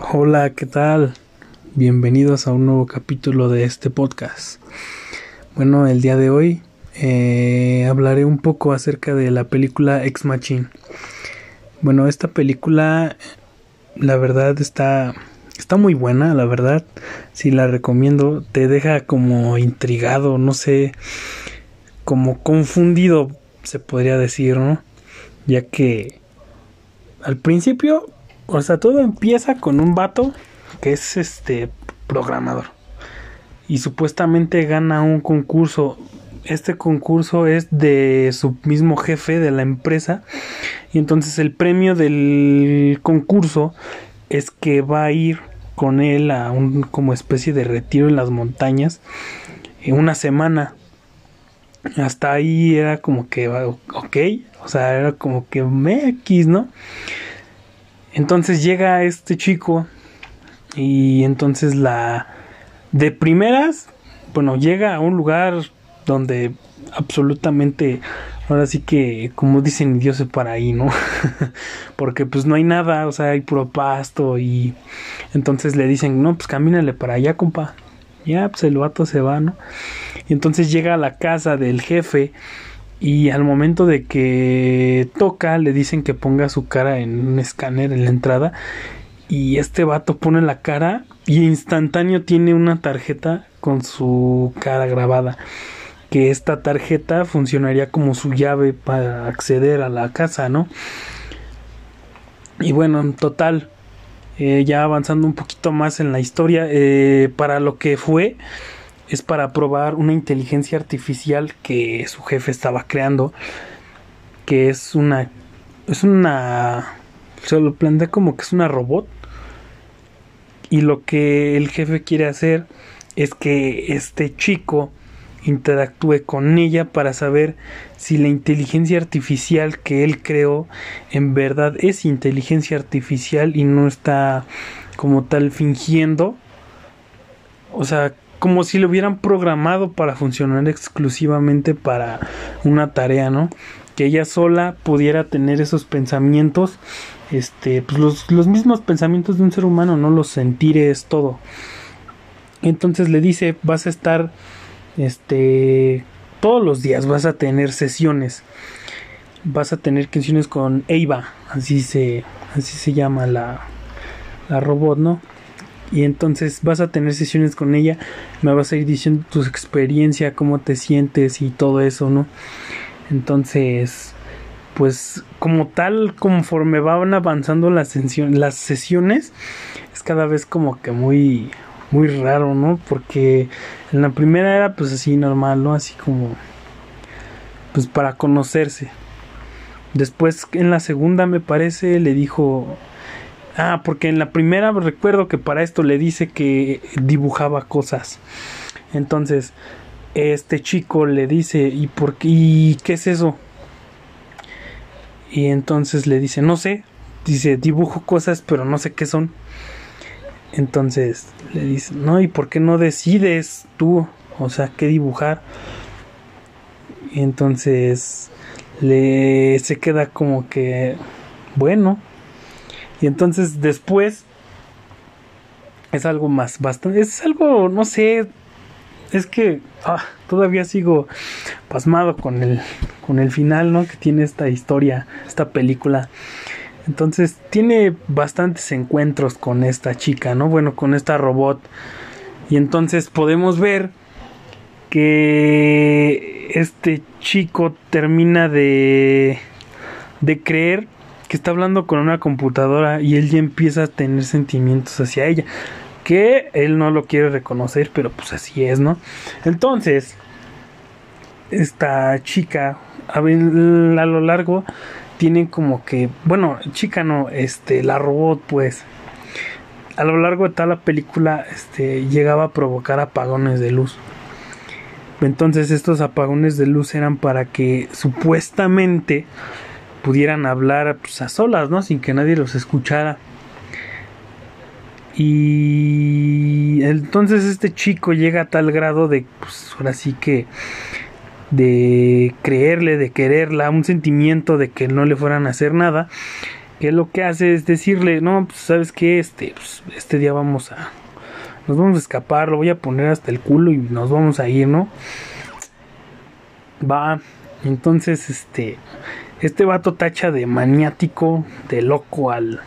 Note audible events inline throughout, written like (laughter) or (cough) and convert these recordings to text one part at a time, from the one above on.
Hola, ¿qué tal? Bienvenidos a un nuevo capítulo de este podcast. Bueno, el día de hoy eh, hablaré un poco acerca de la película Ex Machine. Bueno, esta película, la verdad, está, está muy buena, la verdad. Si la recomiendo, te deja como intrigado, no sé, como confundido, se podría decir, ¿no? Ya que al principio o sea, todo empieza con un vato que es este programador. Y supuestamente gana un concurso. Este concurso es de su mismo jefe de la empresa. Y entonces el premio del concurso es que va a ir con él a un como especie de retiro en las montañas en una semana. Hasta ahí era como que ok, o sea, era como que me X, ¿no? Entonces llega este chico y entonces la de primeras, bueno, llega a un lugar donde absolutamente ahora sí que como dicen Dios se para ahí, ¿no? (laughs) Porque pues no hay nada, o sea, hay puro pasto y entonces le dicen, "No, pues camínale para allá, compa." Ya, pues el vato se va, ¿no? Y entonces llega a la casa del jefe y al momento de que toca le dicen que ponga su cara en un escáner en la entrada y este vato pone la cara y instantáneo tiene una tarjeta con su cara grabada. Que esta tarjeta funcionaría como su llave para acceder a la casa no y bueno en total eh, ya avanzando un poquito más en la historia eh, para lo que fue es para probar una inteligencia artificial que su jefe estaba creando, que es una, es una, se lo plantea como que es una robot. Y lo que el jefe quiere hacer es que este chico interactúe con ella para saber si la inteligencia artificial que él creó en verdad es inteligencia artificial y no está como tal fingiendo. O sea como si lo hubieran programado para funcionar exclusivamente para una tarea, ¿no? Que ella sola pudiera tener esos pensamientos, este, pues los, los mismos pensamientos de un ser humano, ¿no? Los sentires, todo. Entonces le dice, vas a estar, este, todos los días vas a tener sesiones. Vas a tener sesiones con Eva, así se, así se llama la, la robot, ¿no? Y entonces vas a tener sesiones con ella, me vas a ir diciendo tu experiencia, cómo te sientes y todo eso, ¿no? Entonces, pues como tal, conforme van avanzando las, las sesiones, es cada vez como que muy, muy raro, ¿no? Porque en la primera era pues así normal, ¿no? Así como, pues para conocerse. Después en la segunda me parece le dijo Ah, porque en la primera recuerdo que para esto le dice que dibujaba cosas. Entonces, este chico le dice, ¿y por qué? ¿Y qué es eso? Y entonces le dice, no sé. Dice, dibujo cosas, pero no sé qué son. Entonces le dice, no, ¿y por qué no decides tú? O sea, qué dibujar. Y entonces le se queda como que, bueno, y entonces después es algo más, bastante, es algo, no sé, es que ah, todavía sigo pasmado con el, con el final, ¿no? Que tiene esta historia, esta película. Entonces tiene bastantes encuentros con esta chica, ¿no? Bueno, con esta robot. Y entonces podemos ver que este chico termina de, de creer que está hablando con una computadora y él ya empieza a tener sentimientos hacia ella. Que él no lo quiere reconocer, pero pues así es, ¿no? Entonces, esta chica, a, lo largo, tienen como que, bueno, chica no, este, la robot, pues, a lo largo de toda la película, este, llegaba a provocar apagones de luz. Entonces estos apagones de luz eran para que supuestamente pudieran hablar pues, a solas, ¿no? Sin que nadie los escuchara. Y entonces este chico llega a tal grado de, pues ahora sí que, de creerle, de quererla, un sentimiento de que no le fueran a hacer nada, que lo que hace es decirle, no, pues sabes que este, pues, este día vamos a, nos vamos a escapar, lo voy a poner hasta el culo y nos vamos a ir, ¿no? Va, entonces este, este vato tacha de maniático, de loco al,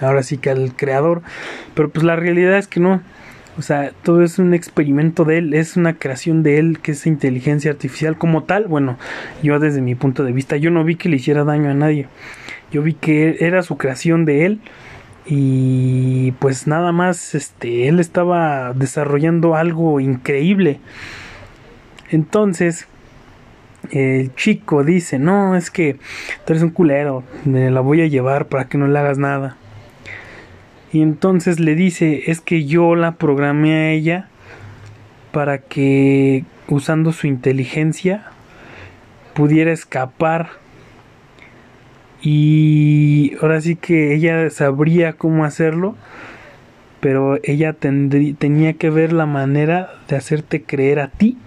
ahora sí que al creador, pero pues la realidad es que no, o sea, todo es un experimento de él, es una creación de él, que es inteligencia artificial como tal. Bueno, yo desde mi punto de vista, yo no vi que le hiciera daño a nadie. Yo vi que era su creación de él y pues nada más este él estaba desarrollando algo increíble. Entonces, el chico dice, "No, es que tú eres un culero, me la voy a llevar para que no le hagas nada." Y entonces le dice, es que yo la programé a ella para que usando su inteligencia pudiera escapar. Y ahora sí que ella sabría cómo hacerlo, pero ella tenía que ver la manera de hacerte creer a ti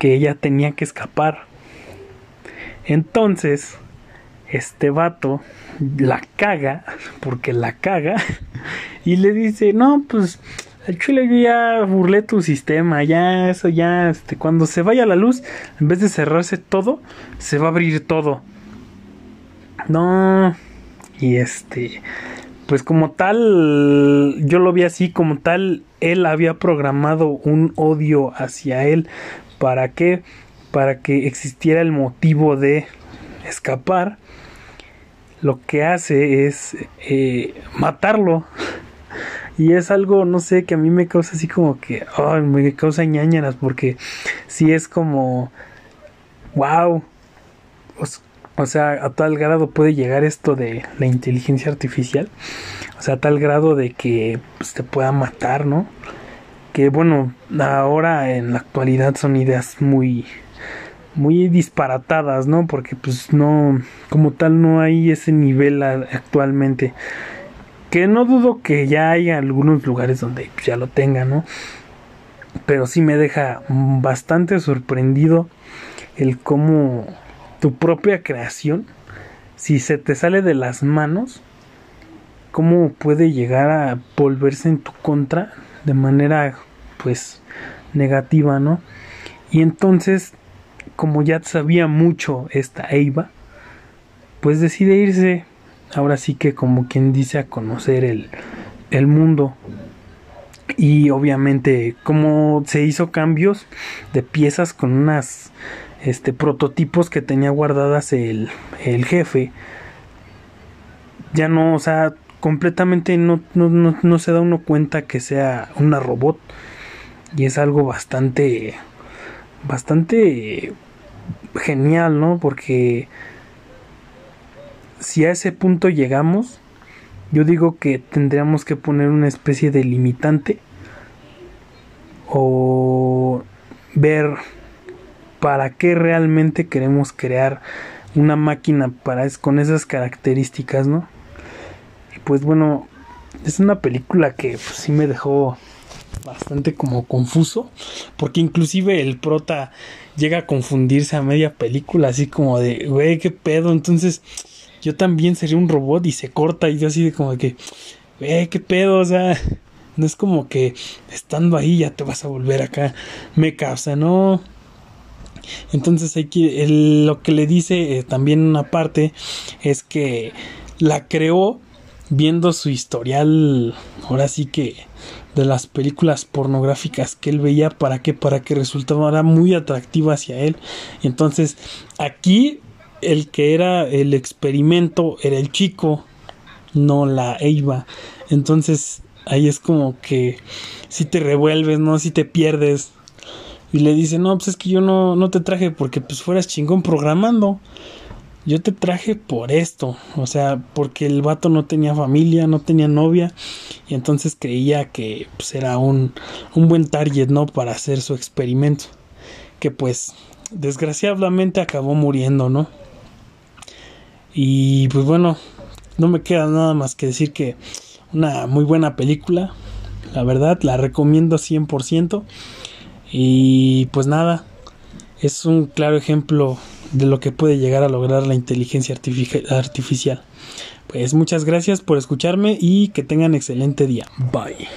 que ella tenía que escapar. Entonces, este vato la caga, porque la caga, (laughs) y le dice, no, pues al chile yo ya burlé tu sistema, ya eso ya, este, cuando se vaya la luz, en vez de cerrarse todo, se va a abrir todo. No, y este, pues como tal, yo lo vi así, como tal, él había programado un odio hacia él. ¿Para qué? Para que existiera el motivo de escapar lo que hace es eh, matarlo. Y es algo, no sé, que a mí me causa así como que, me causa ñañaras, porque si es como, wow, o, sea, a tal grado puede llegar esto de la inteligencia artificial, o sea, a tal grado de que pues, te pueda matar, ¿no? Que bueno, ahora en la actualidad son ideas muy, muy disparatadas, ¿no? Porque pues no, como tal no hay ese nivel actualmente. Que no dudo que ya haya algunos lugares donde ya lo tenga, ¿no? Pero sí me deja bastante sorprendido el cómo tu propia creación, si se te sale de las manos, cómo puede llegar a volverse en tu contra de manera pues negativa, ¿no? Y entonces como ya sabía mucho esta Eva, pues decide irse, ahora sí que como quien dice, a conocer el, el mundo. Y obviamente, como se hizo cambios de piezas con unas este, prototipos que tenía guardadas el, el jefe, ya no, o sea, completamente no, no, no, no se da uno cuenta que sea una robot. Y es algo bastante, bastante genial, ¿no? Porque si a ese punto llegamos, yo digo que tendríamos que poner una especie de limitante o ver para qué realmente queremos crear una máquina para con esas características, ¿no? Y pues bueno, es una película que pues, sí me dejó bastante como confuso, porque inclusive el prota llega a confundirse a media película, así como de, güey, qué pedo, entonces yo también sería un robot y se corta y yo así de como que, güey, qué pedo, o sea, no es como que estando ahí ya te vas a volver acá, me causa, no. Entonces hay que, lo que le dice eh, también una parte es que la creó viendo su historial, ahora sí que de las películas pornográficas que él veía para que para que resultara muy atractiva hacia él. Entonces aquí el que era el experimento era el chico, no la Eva. Entonces ahí es como que si te revuelves, no si te pierdes. Y le dice, "No, pues es que yo no no te traje porque pues fueras chingón programando." yo te traje por esto, o sea, porque el vato no tenía familia, no tenía novia, y entonces creía que pues, era un, un buen target, ¿no? Para hacer su experimento, que pues desgraciadamente acabó muriendo, ¿no? Y pues bueno, no me queda nada más que decir que una muy buena película, la verdad, la recomiendo 100%, y pues nada, es un claro ejemplo de lo que puede llegar a lograr la inteligencia artificial. Pues muchas gracias por escucharme y que tengan excelente día. Bye.